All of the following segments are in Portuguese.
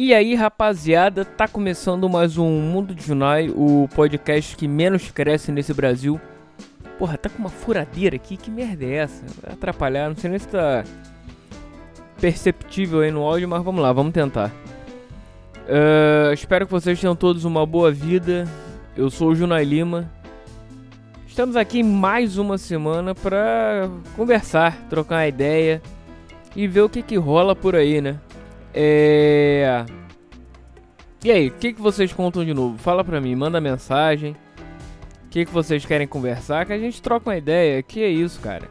E aí, rapaziada, tá começando mais um Mundo de Junai, o podcast que menos cresce nesse Brasil. Porra, tá com uma furadeira aqui, que merda é essa? Vai atrapalhar, não sei nem se tá perceptível aí no áudio, mas vamos lá, vamos tentar. Uh, espero que vocês tenham todos uma boa vida. Eu sou o Junai Lima. Estamos aqui mais uma semana pra conversar, trocar uma ideia e ver o que que rola por aí, né? É... E aí, o que, que vocês contam de novo? Fala pra mim, manda mensagem. O que, que vocês querem conversar? Que a gente troca uma ideia. Que é isso, cara?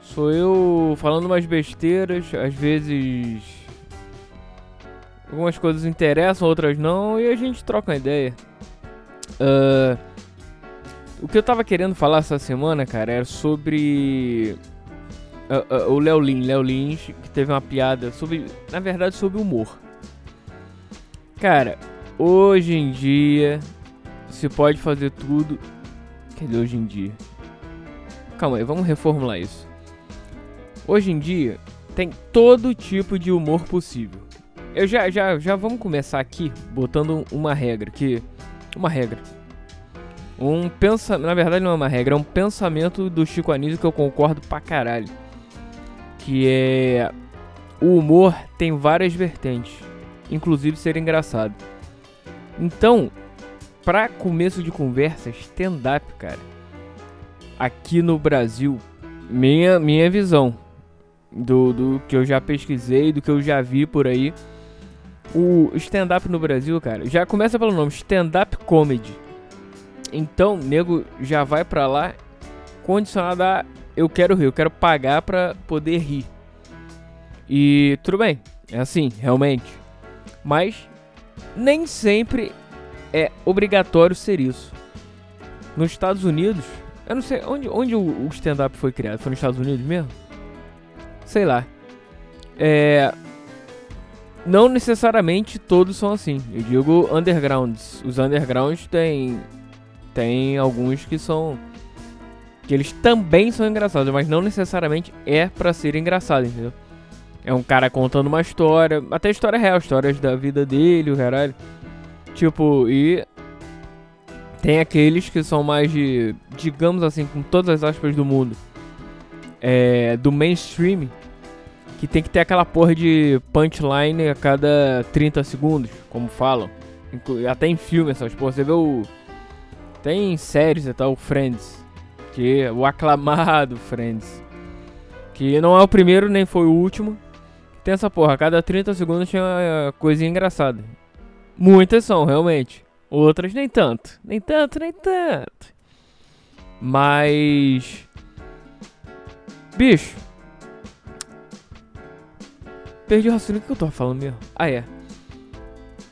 Sou eu falando umas besteiras, às vezes. Algumas coisas interessam, outras não, e a gente troca uma ideia. Uh... O que eu tava querendo falar essa semana, cara, era sobre uh, o Léo Lin, Léo que teve uma piada sobre, na verdade, sobre humor. Cara, hoje em dia se pode fazer tudo. Cadê hoje em dia? Calma aí, vamos reformular isso. Hoje em dia tem todo tipo de humor possível. Eu já já já vamos começar aqui botando uma regra que uma regra. Um pensa, na verdade não é uma regra, é um pensamento do Chico Anísio que eu concordo pra caralho que é o humor tem várias vertentes, inclusive ser engraçado. Então, para começo de conversa, stand-up, cara. Aqui no Brasil, minha minha visão do, do que eu já pesquisei, do que eu já vi por aí, o stand-up no Brasil, cara, já começa pelo nome, stand-up comedy. Então, nego já vai pra lá condicionado a eu quero rir, eu quero pagar pra poder rir. E tudo bem, é assim, realmente. Mas nem sempre é obrigatório ser isso. Nos Estados Unidos, eu não sei onde, onde o stand-up foi criado. Foi nos Estados Unidos mesmo? Sei lá. É. Não necessariamente todos são assim. Eu digo undergrounds. Os undergrounds tem. Tem alguns que são que eles também são engraçados, mas não necessariamente é para ser engraçado, entendeu? É um cara contando uma história, até história real, histórias da vida dele, o caralho. Tipo, e tem aqueles que são mais de, digamos assim, com todas as aspas do mundo, é, do mainstream, que tem que ter aquela porra de punchline a cada 30 segundos, como falam. Até em filme essas porra, você vê o. Tem séries e tal, Friends que o aclamado Friends. Que não é o primeiro nem foi o último. Tem essa porra, a cada 30 segundos tinha uma coisinha engraçada. Muitas são, realmente. Outras nem tanto. Nem tanto, nem tanto. Mas. Bicho. Perdi o raciocínio. Que eu tô falando mesmo? Ah, é.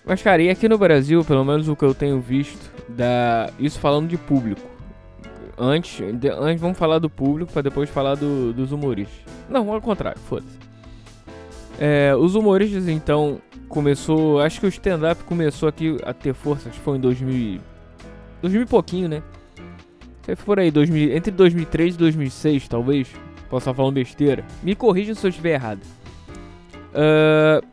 Mas, cara, e aqui no Brasil, pelo menos o que eu tenho visto, da... isso falando de público antes, antes vamos falar do público para depois falar do, dos humoristas. Não, ao contrário, foda-se. É, os humoristas então começou, acho que o stand-up começou aqui a ter força, acho que foi em 2000, 2000 e pouquinho, né? Foi por aí, 2000, entre 2003 e 2006, talvez. Posso estar falando besteira. Me corrija se eu estiver errado. Uh,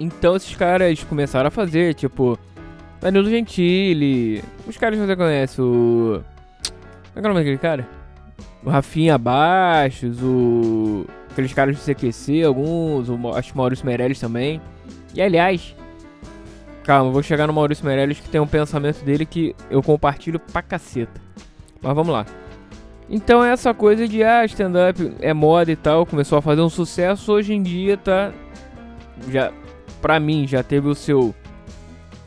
então esses caras começaram a fazer, tipo, Danilo Gentili. Os caras que você conhece, o como é, é o nome daquele cara? O Rafinha Baixos, o. Aqueles caras do CQC, alguns, o, acho que o Maurício Meirelles também. E aliás, calma, vou chegar no Maurício Meirelles que tem um pensamento dele que eu compartilho pra caceta. Mas vamos lá. Então essa coisa de ah, stand-up é moda e tal, começou a fazer um sucesso, hoje em dia tá. Já. Pra mim, já teve o seu.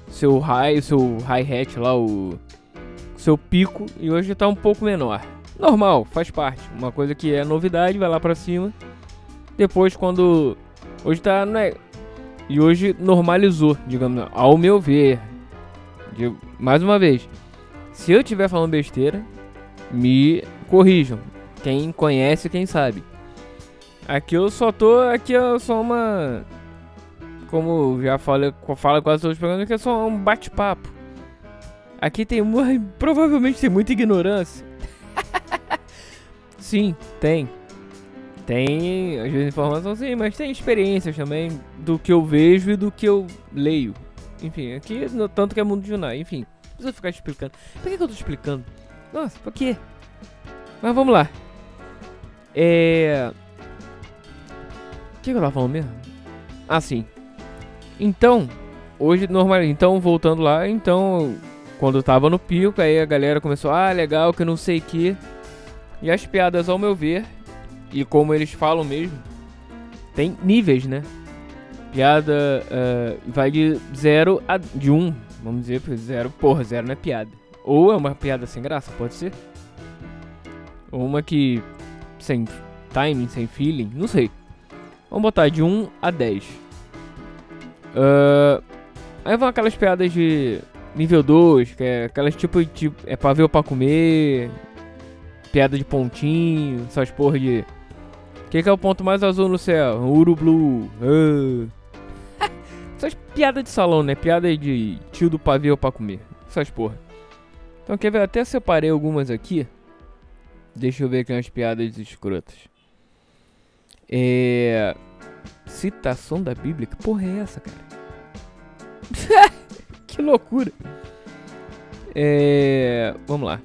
Seu high, o seu hi-hat lá, o seu pico e hoje está um pouco menor. Normal, faz parte. Uma coisa que é novidade, vai lá para cima. Depois quando hoje tá, né? E hoje normalizou, digamos, ao meu ver. Mais uma vez, se eu estiver falando besteira, me corrijam. Quem conhece, quem sabe. Aqui eu só tô, aqui eu sou uma como já falei, fala quase todos os programas, que é só um bate-papo. Aqui tem provavelmente tem muita ignorância. Sim, tem. Tem, às vezes, informação sim, mas tem experiências também do que eu vejo e do que eu leio. Enfim, aqui, no, tanto que é mundo de Junai, enfim. Não precisa ficar explicando. Por que, que eu tô explicando? Nossa, por quê? Mas vamos lá. É. O que, que eu tava falando mesmo? Ah, sim. Então, hoje normal. Então, voltando lá, então, quando tava no pico, aí a galera começou, ah, legal, que não sei o que. E as piadas, ao meu ver, e como eles falam mesmo, tem níveis, né? Piada uh, vai de 0 a. de 1, um, vamos dizer, porque 0, porra, 0 não é piada. Ou é uma piada sem graça, pode ser. Ou uma que. sem timing, sem feeling, não sei. Vamos botar de 1 a 10. Uh, aí vão aquelas piadas de nível 2, que é aquelas tipo de. é ou pra comer. Piada de pontinho, essas porra de. O que, que, é o ponto mais azul no céu? Uru Blue. Uh. essas piadas de salão, né? Piada de tio do pavê pra comer. Essas porra. Então quer ver? Até separei algumas aqui. Deixa eu ver aqui umas piadas escrotas. É. Citação da Bíblia? Que porra é essa, cara? que loucura. É. Vamos lá.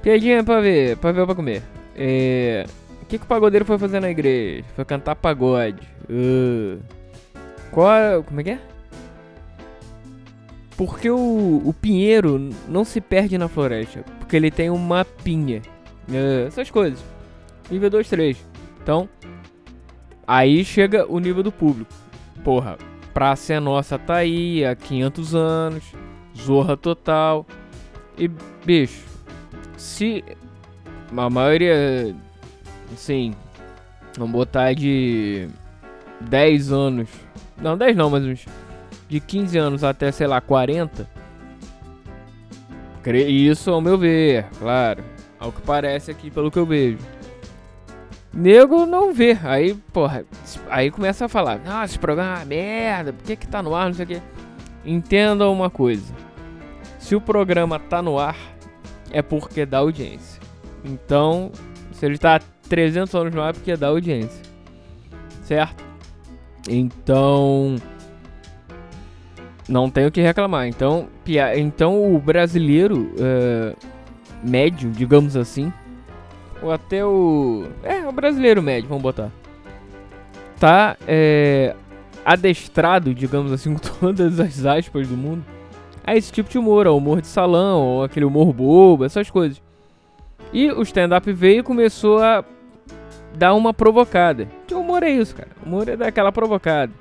Piadinha pra ver, pra ver ou pra comer. É. O que, que o pagodeiro foi fazer na igreja? Foi cantar pagode. Uh. Qual. Como é que é? Porque o, o pinheiro não se perde na floresta. Porque ele tem uma pinha. Uh, essas coisas. Nível 2, 3. Então. Aí chega o nível do público. Porra, Praça é Nossa tá aí há 500 anos. Zorra total. E, bicho, se a maioria, sim, vamos botar de 10 anos, não 10 não, mas uns de 15 anos até, sei lá, 40, isso ao meu ver, claro, ao que parece aqui pelo que eu vejo. Nego não vê. Aí, porra, aí começa a falar: Ah, esse programa é uma merda, por que, que tá no ar? Não sei o que. Entenda uma coisa: se o programa tá no ar, é porque dá audiência. Então, se ele tá 300 anos no ar, é porque dá audiência. Certo? Então. Não tenho o que reclamar. Então, então o brasileiro uh, médio, digamos assim, ou até o. É, o brasileiro médio, vamos botar. Tá é, adestrado, digamos assim, com todas as aspas do mundo, a esse tipo de humor, ao humor de salão, ou aquele humor bobo, essas coisas. E o stand-up veio e começou a dar uma provocada. Que humor é isso, cara? O humor é daquela provocada.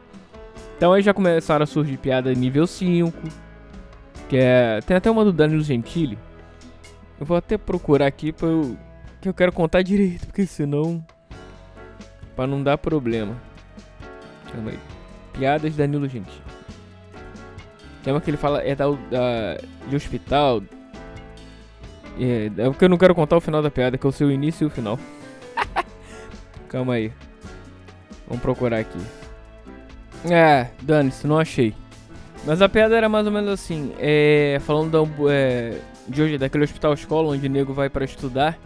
Então aí já começaram a surgir piadas nível 5. Que é. Tem até uma do Danilo Gentili. Eu vou até procurar aqui pra eu que eu quero contar direito, porque senão. Pra não dar problema. Calma aí. Piadas Danilo Gentili. Tem uma que ele fala é da, da de hospital. É, é porque eu não quero contar o final da piada, que é o seu início e o final. Calma aí. Vamos procurar aqui. É, dane-se, não achei. Mas a piada era mais ou menos assim. É, falando da, é, de hoje, daquele hospital escola onde o nego vai para estudar.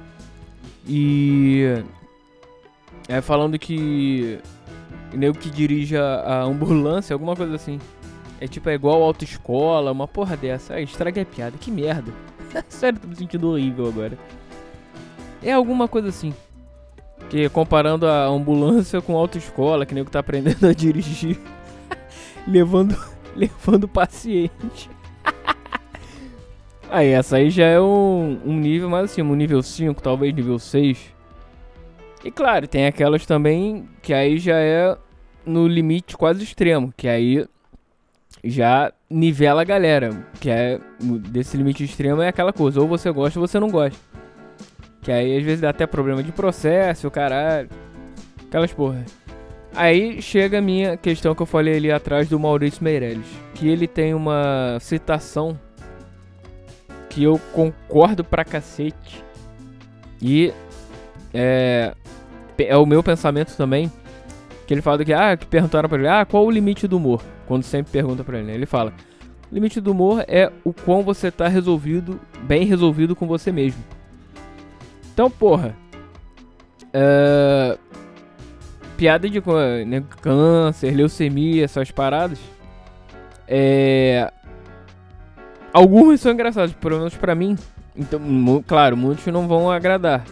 E. É falando que. Nego que dirige a, ambulância, alguma coisa assim. É tipo, é igual autoescola, uma porra dessa. Ai, estraga a piada, que merda. Sério, tô me sentindo horrível agora. É alguma coisa assim. Que comparando a ambulância com autoescola, que nego tá aprendendo a dirigir. levando, levando paciente. Aí, essa aí já é um, um nível mais assim, um nível 5, talvez nível 6. E claro, tem aquelas também que aí já é no limite quase extremo, que aí já nivela a galera. Que é desse limite extremo é aquela coisa, ou você gosta ou você não gosta. Que aí às vezes dá até problema de processo, caralho. Aquelas porra. Aí chega a minha questão que eu falei ali atrás do Maurício Meirelles. Que ele tem uma citação que eu concordo pra cacete. E é, é o meu pensamento também. Que ele fala que, ah, que perguntaram pra ele, ah, qual o limite do humor? Quando sempre pergunta pra ele, né? Ele fala, limite do humor é o quão você tá resolvido, bem resolvido com você mesmo. Então, porra, é, piada de né, câncer, leucemia, essas paradas. É. Algumas são engraçadas, pelo menos pra mim. Então, claro, muitos não vão agradar.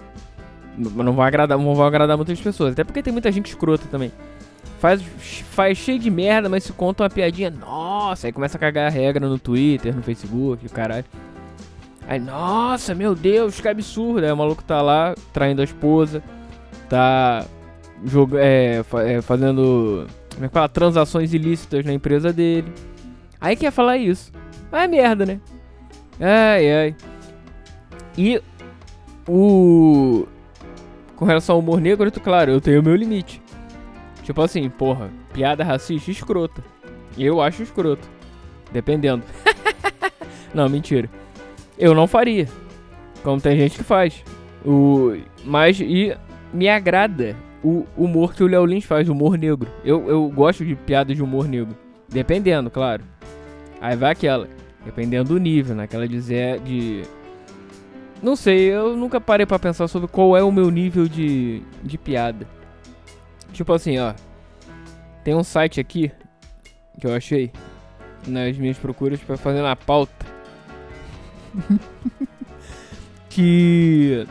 Não vão agradar, não vão agradar muitas pessoas. Até porque tem muita gente escrota também. Faz, faz cheio de merda, mas se conta uma piadinha, nossa, aí começa a cagar a regra no Twitter, no Facebook, o caralho. Aí, nossa, meu Deus, que absurdo. Aí o maluco tá lá traindo a esposa, tá joga, é, é, fazendo como é que fala? transações ilícitas na empresa dele. Aí quer falar isso. É merda, né? Ai, ai. E o. Com relação ao humor negro, claro, eu tenho o meu limite. Tipo assim, porra, piada racista escrota. Eu acho escroto. Dependendo. não, mentira. Eu não faria. Como tem gente que faz. O... Mas e me agrada o humor que o Léo Lins faz, humor negro. Eu, eu gosto de piadas de humor negro. Dependendo, claro. Aí vai aquela. Dependendo do nível, naquela dizer de. Não sei, eu nunca parei para pensar sobre qual é o meu nível de, de piada. Tipo assim, ó. Tem um site aqui que eu achei nas minhas procuras para fazer na pauta. que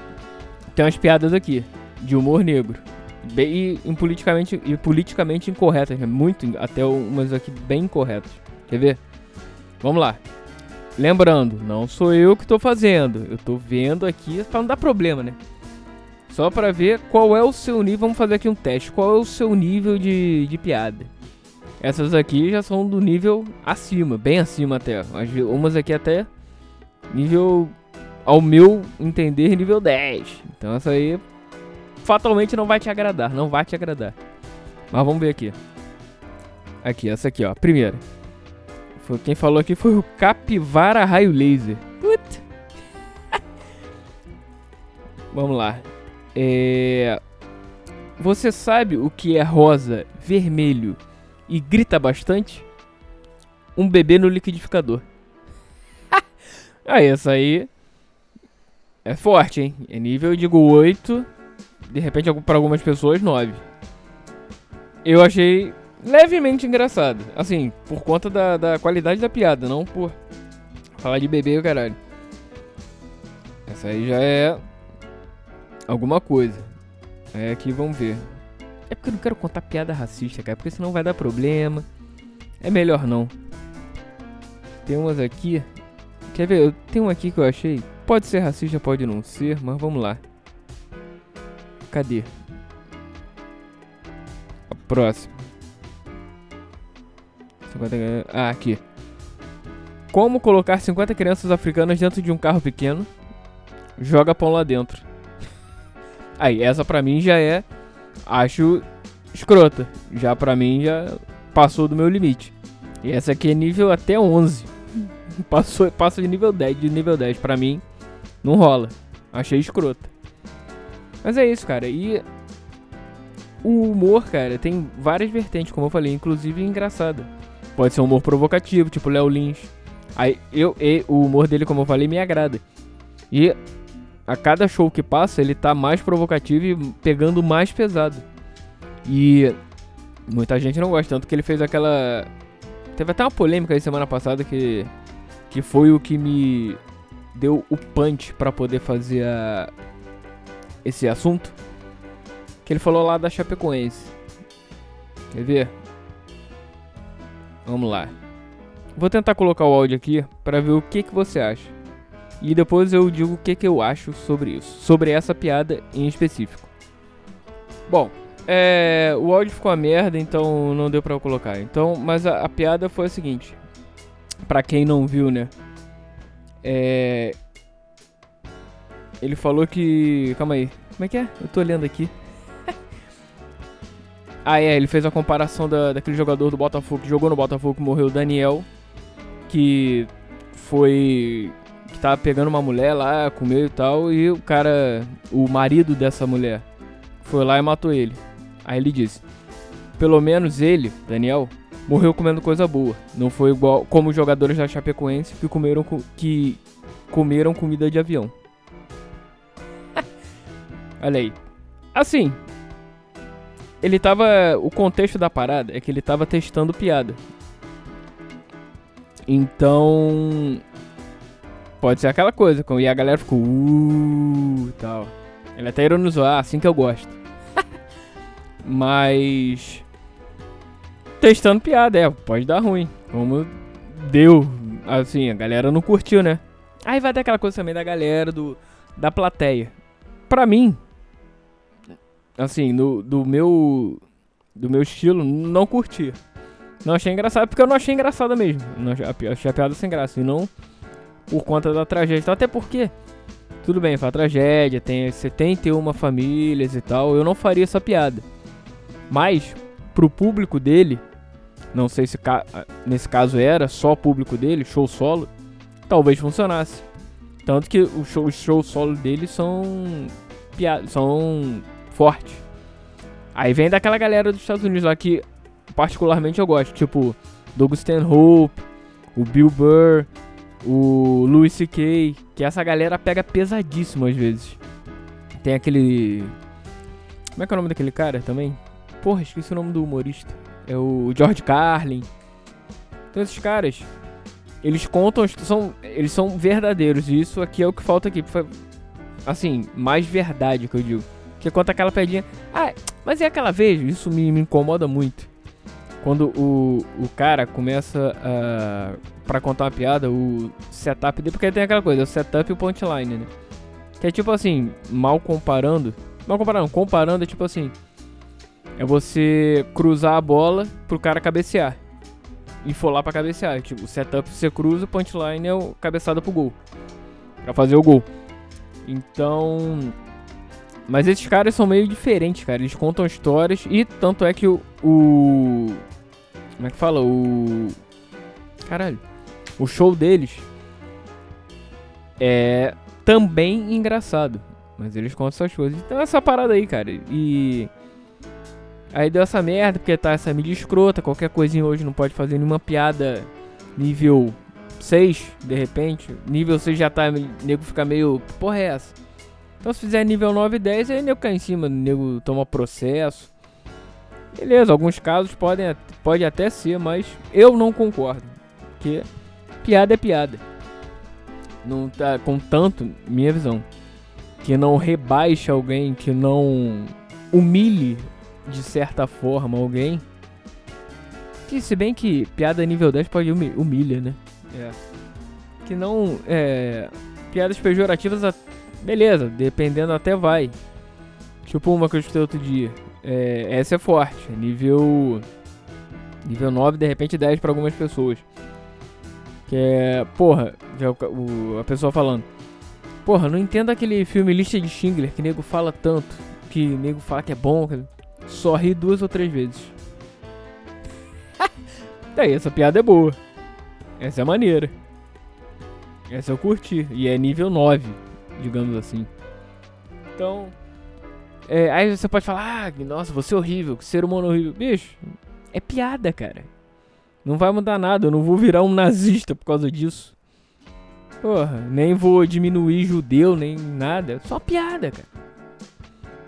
tem umas piadas aqui de humor negro. Bem e, politicamente, e politicamente incorretas, né? muito, até umas aqui bem incorretas. Quer ver? Vamos lá. Lembrando, não sou eu que estou fazendo. Eu estou vendo aqui para não dar problema, né? Só para ver qual é o seu nível. Vamos fazer aqui um teste. Qual é o seu nível de, de piada? Essas aqui já são do nível acima, bem acima até. Umas aqui até nível, ao meu entender, nível 10. Então essa aí fatalmente não vai te agradar. Não vai te agradar. Mas vamos ver aqui. Aqui, essa aqui, ó. Primeira. Foi, quem falou aqui foi o Capivara Raio Laser. Put. Vamos lá. É... Você sabe o que é rosa, vermelho e grita bastante? Um bebê no liquidificador. aí, essa aí é forte, hein? É nível, eu digo 8. De repente, para algumas pessoas, 9. Eu achei levemente engraçado. Assim, por conta da, da qualidade da piada, não por falar de bebê o caralho. Essa aí já é alguma coisa. É aqui, vamos ver. É porque eu não quero contar piada racista, cara, porque senão vai dar problema. É melhor não. Tem umas aqui. Quer ver? Tem um aqui que eu achei. Pode ser racista, pode não ser, mas vamos lá. Cadê? A próxima. Ah, aqui. Como colocar 50 crianças africanas dentro de um carro pequeno? Joga pão lá dentro. Aí, essa pra mim já é. Acho escrota. Já pra mim já passou do meu limite. E essa aqui é nível até 11. Passou, passa de nível 10. De nível 10 pra mim, não rola. Achei escrota. Mas é isso, cara. E o humor, cara, tem várias vertentes, como eu falei, inclusive engraçada. Pode ser um humor provocativo, tipo Léo Lins. Aí eu, e, o humor dele, como eu falei, me agrada. E a cada show que passa, ele tá mais provocativo e pegando mais pesado. E muita gente não gosta, tanto que ele fez aquela. Teve até uma polêmica aí semana passada que. Que foi o que me deu o punch para poder fazer a, esse assunto. Que ele falou lá da Chapecoense. Quer ver? Vamos lá. Vou tentar colocar o áudio aqui para ver o que, que você acha. E depois eu digo o que, que eu acho sobre isso. Sobre essa piada em específico. Bom, é, o áudio ficou uma merda, então não deu pra eu colocar. Então, mas a, a piada foi a seguinte. Pra quem não viu, né? É, ele falou que. Calma aí. Como é que é? Eu tô olhando aqui. Ah, é, ele fez a comparação da, daquele jogador do Botafogo que jogou no Botafogo que morreu, Daniel, que foi. que tava pegando uma mulher lá, comeu e tal, e o cara, o marido dessa mulher, foi lá e matou ele. Aí ele disse: pelo menos ele, Daniel, morreu comendo coisa boa. Não foi igual como os jogadores da Chapecoense que comeram, que comeram comida de avião. Olha aí. Assim, ele tava. O contexto da parada é que ele tava testando piada. Então. Pode ser aquela coisa, e a galera ficou. Uh, tal. Ele até ironizou, ah, assim que eu gosto. Mas. Testando piada, é, pode dar ruim. Como deu. Assim, a galera não curtiu, né? Aí vai ter aquela coisa também da galera, do, da plateia. Pra mim, assim, no, do meu do meu estilo, não curti. Não achei engraçado, porque eu não achei engraçada mesmo. Não achei, a piada sem graça, e não por conta da tragédia. Então, até porque, tudo bem, foi tragédia, tem 71 famílias e tal, eu não faria essa piada. Mas, pro público dele, não sei se ca nesse caso era só público dele, show solo, talvez funcionasse. Tanto que os shows show solo dele são são fortes. Aí vem daquela galera dos Estados Unidos lá que particularmente eu gosto, tipo Doug Stanhope, o Bill Burr, o Louis C.K., que essa galera pega pesadíssimo às vezes. Tem aquele Como é que é o nome daquele cara também? Porra, esqueci o nome do humorista. É o George Carlin. Então esses caras, eles contam, são, eles são verdadeiros. E isso aqui é o que falta aqui. Assim, mais verdade que eu digo. Que conta aquela pedinha. Ah, mas é aquela vez, isso me, me incomoda muito. Quando o, o cara começa a. pra contar uma piada, o setup dele. Porque tem aquela coisa, o setup e o punchline, né? Que é tipo assim, mal comparando. Mal comparando, comparando é tipo assim. É você cruzar a bola pro cara cabecear. E for lá pra cabecear. Tipo, o setup você cruza, o punchline é o cabeçada pro gol. Pra fazer o gol. Então. Mas esses caras são meio diferentes, cara. Eles contam histórias e tanto é que o. o como é que fala? O. Caralho. O show deles é também engraçado. Mas eles contam essas coisas. Então essa parada aí, cara. E. Aí deu essa merda, porque tá essa mídia escrota. Qualquer coisinha hoje não pode fazer nenhuma piada nível 6, de repente. Nível 6 já tá. nego fica meio. Porra, é essa? Então se fizer nível 9 e 10, aí nego cai em cima, nego toma processo. Beleza, alguns casos podem pode até ser, mas eu não concordo. Porque piada é piada. Não tá com tanto, minha visão, que não rebaixe alguém, que não humilhe de certa forma alguém. Que se bem que piada nível 10 pode humilha, né? É. Que não é piadas pejorativas Beleza, dependendo até vai. Tipo uma que eu escutei outro dia. É, essa é forte. É nível. Nível 9, de repente 10 para algumas pessoas. Que é. Porra, já o, a pessoa falando. Porra, não entendo aquele filme Lista de Schindler que nego fala tanto. Que nego fala que é bom. Que só ri duas ou três vezes. Daí, essa piada é boa. Essa é maneira. Essa eu curti. E é nível 9 digamos assim. Então, é, aí você pode falar, ah, nossa, você é horrível, que ser humano horrível. Bicho, é piada, cara. Não vai mudar nada, eu não vou virar um nazista por causa disso. Porra, nem vou diminuir judeu, nem nada. Só piada, cara.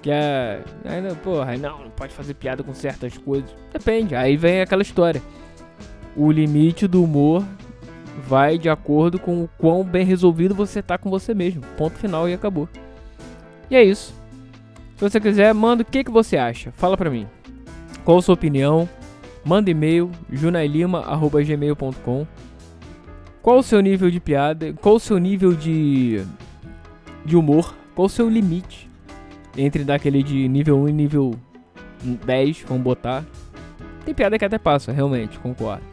Que é. Ainda, porra, não, não pode fazer piada com certas coisas. Depende, aí vem aquela história. O limite do humor vai de acordo com o quão bem resolvido você tá com você mesmo. Ponto final e acabou. E é isso. Se você quiser, manda o que, que você acha. Fala pra mim. Qual a sua opinião? Manda e-mail, junailima.gmail.com Qual o seu nível de piada? Qual o seu nível de, de humor? Qual o seu limite? Entre daquele de nível 1 e nível 10, vamos botar. Tem piada que até passa, realmente, concordo.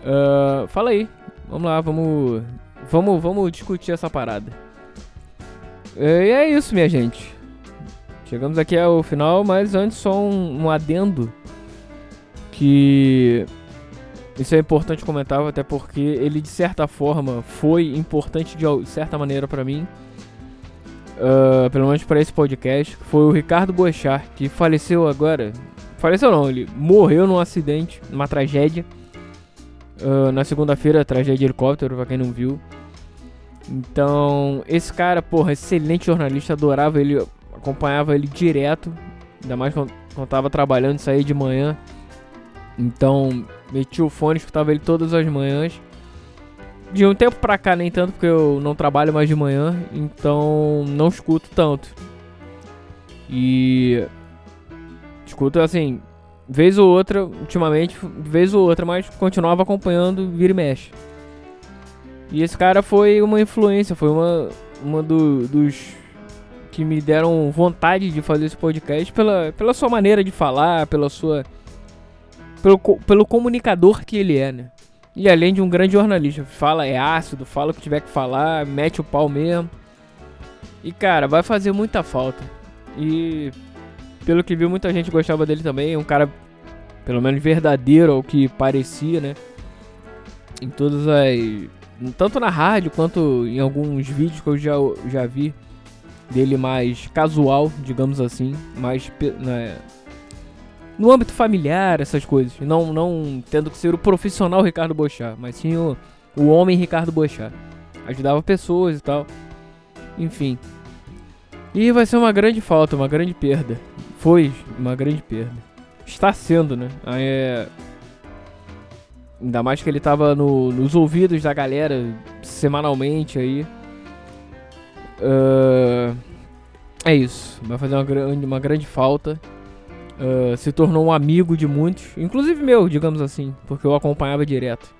Uh, fala aí. Vamos lá, vamos. Vamos, vamos discutir essa parada. E é isso, minha gente. Chegamos aqui ao final, mas antes só um, um adendo. Que. Isso é importante comentar, até porque ele de certa forma foi importante de certa maneira para mim. Uh, pelo menos para esse podcast. Foi o Ricardo Boechat, que faleceu agora. Faleceu não, ele morreu num acidente, numa tragédia Uh, na segunda-feira, tragédia de helicóptero, pra quem não viu. Então, esse cara, porra, excelente jornalista, adorava ele, acompanhava ele direto. Ainda mais quando, quando tava trabalhando, saía de manhã. Então, meti o fone, escutava ele todas as manhãs. De um tempo pra cá, nem tanto, porque eu não trabalho mais de manhã. Então, não escuto tanto. E. Escuto assim, vez ou outra, ultimamente, vez ou outra, mas continuava acompanhando vira e mexe. E esse cara foi uma influência, foi uma, uma do, dos que me deram vontade de fazer esse podcast pela, pela sua maneira de falar, pela sua. Pelo, pelo comunicador que ele é, né? E além de um grande jornalista, fala é ácido, fala o que tiver que falar, mete o pau mesmo. E cara, vai fazer muita falta. E pelo que viu, muita gente gostava dele também. Um cara, pelo menos verdadeiro ao que parecia, né? Em todas as. Tanto na rádio quanto em alguns vídeos que eu já, já vi dele mais casual, digamos assim, mais né, no âmbito familiar, essas coisas. Não, não tendo que ser o profissional Ricardo Bochá, mas sim o, o homem Ricardo Bochá. Ajudava pessoas e tal. Enfim. E vai ser uma grande falta, uma grande perda. Foi uma grande perda. Está sendo, né? É... Ainda mais que ele tava no, nos ouvidos da galera semanalmente aí. Uh... É isso. Vai fazer uma, grande, uma grande falta. Uh, se tornou um amigo de muitos, inclusive meu, digamos assim, porque eu acompanhava direto.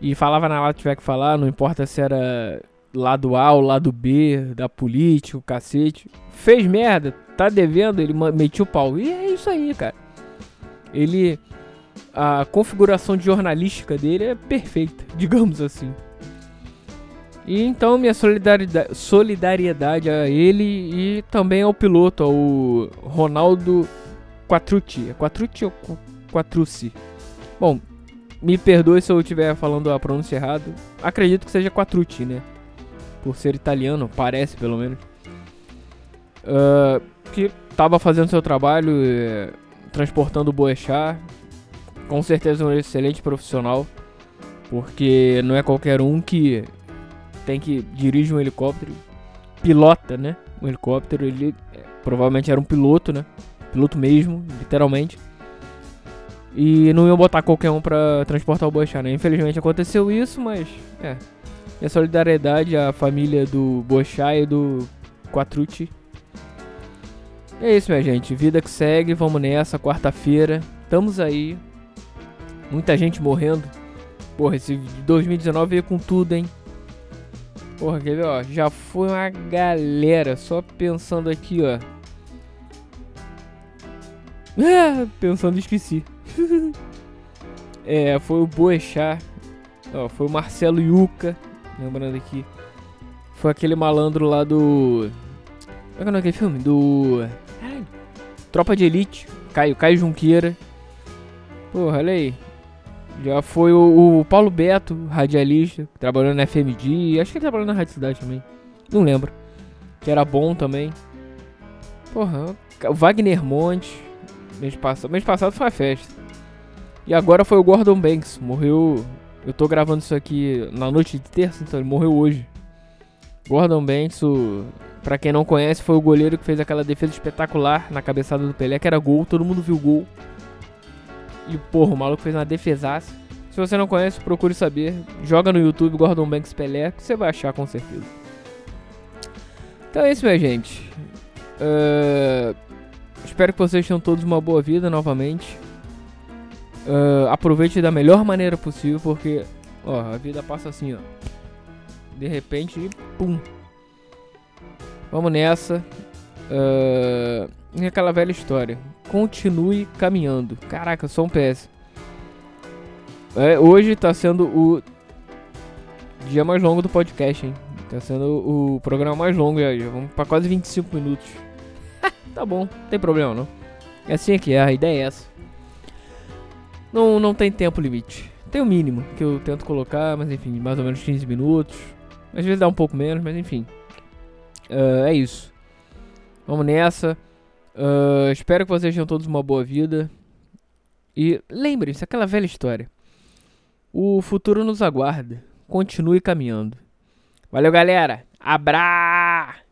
E falava na hora que tiver que falar, não importa se era lado A ou lado B da política, o cacete. Fez merda, tá devendo, ele metiu o pau. E é isso aí, cara. Ele. A configuração de jornalística dele é perfeita, digamos assim. E então minha solidariedade, solidariedade a ele e também ao piloto, ao Ronaldo Quatrucci. É Quatrucci ou Quatrucci? Bom, me perdoe se eu estiver falando a pronúncia errada. Acredito que seja Quatrucci, né? Por ser italiano, parece pelo menos. Uh, que estava fazendo seu trabalho, eh, transportando o Boechat. Com certeza um excelente profissional. Porque não é qualquer um que tem que dirige um helicóptero, pilota, né? Um helicóptero, ele é, provavelmente era um piloto, né? Piloto mesmo, literalmente. E não iam botar qualquer um pra transportar o Boechat, né? Infelizmente aconteceu isso, mas é. E a solidariedade à família do Boechat e do Quatrucci. É isso, minha gente. Vida que segue, vamos nessa. Quarta-feira, estamos aí. Muita gente morrendo. Porra, esse 2019 veio com tudo, hein? Porra, quer ver, ó? Já foi uma galera. Só pensando aqui, ó. Ah, pensando, esqueci. é, foi o Boechat. Ó, foi o Marcelo Yuca. Lembrando aqui. Foi aquele malandro lá do. Como é que é aquele filme? Do. Tropa de Elite. Caio, Caio Junqueira. Porra, olha aí. Já foi o, o, Paulo Beto, radialista, trabalhando na FMD. Acho que ele trabalhou na Rádio Cidade também. Não lembro. Que era bom também. Porra, o Wagner Monte. Mês passado, mês passado foi uma festa. E agora foi o Gordon Banks. Morreu. Eu tô gravando isso aqui na noite de terça, então ele morreu hoje. Gordon Banks, o, pra quem não conhece, foi o goleiro que fez aquela defesa espetacular na cabeçada do Pelé, que era gol, todo mundo viu gol. E porra, o maluco fez uma defesaça. Se você não conhece, procure saber. Joga no YouTube Gordon Banks Pelé, que você vai achar com certeza. Então é isso, minha gente. Uh, espero que vocês tenham todos uma boa vida novamente. Uh, aproveite da melhor maneira possível, porque ó, a vida passa assim, ó. De repente, pum. Vamos nessa. Uh, e aquela velha história continue caminhando. Caraca, só um PS. É, hoje tá sendo o dia mais longo do podcast, hein? Tá sendo o programa mais longo já. já vamos pra quase 25 minutos. tá bom, não tem problema não. É assim que é, a ideia é essa. Não, não tem tempo limite. Tem o mínimo que eu tento colocar, mas enfim, mais ou menos 15 minutos. Às vezes dá um pouco menos, mas enfim. Uh, é isso. Vamos nessa. Uh, espero que vocês tenham todos uma boa vida. E lembre-se, aquela velha história. O futuro nos aguarda. Continue caminhando. Valeu, galera. Abra!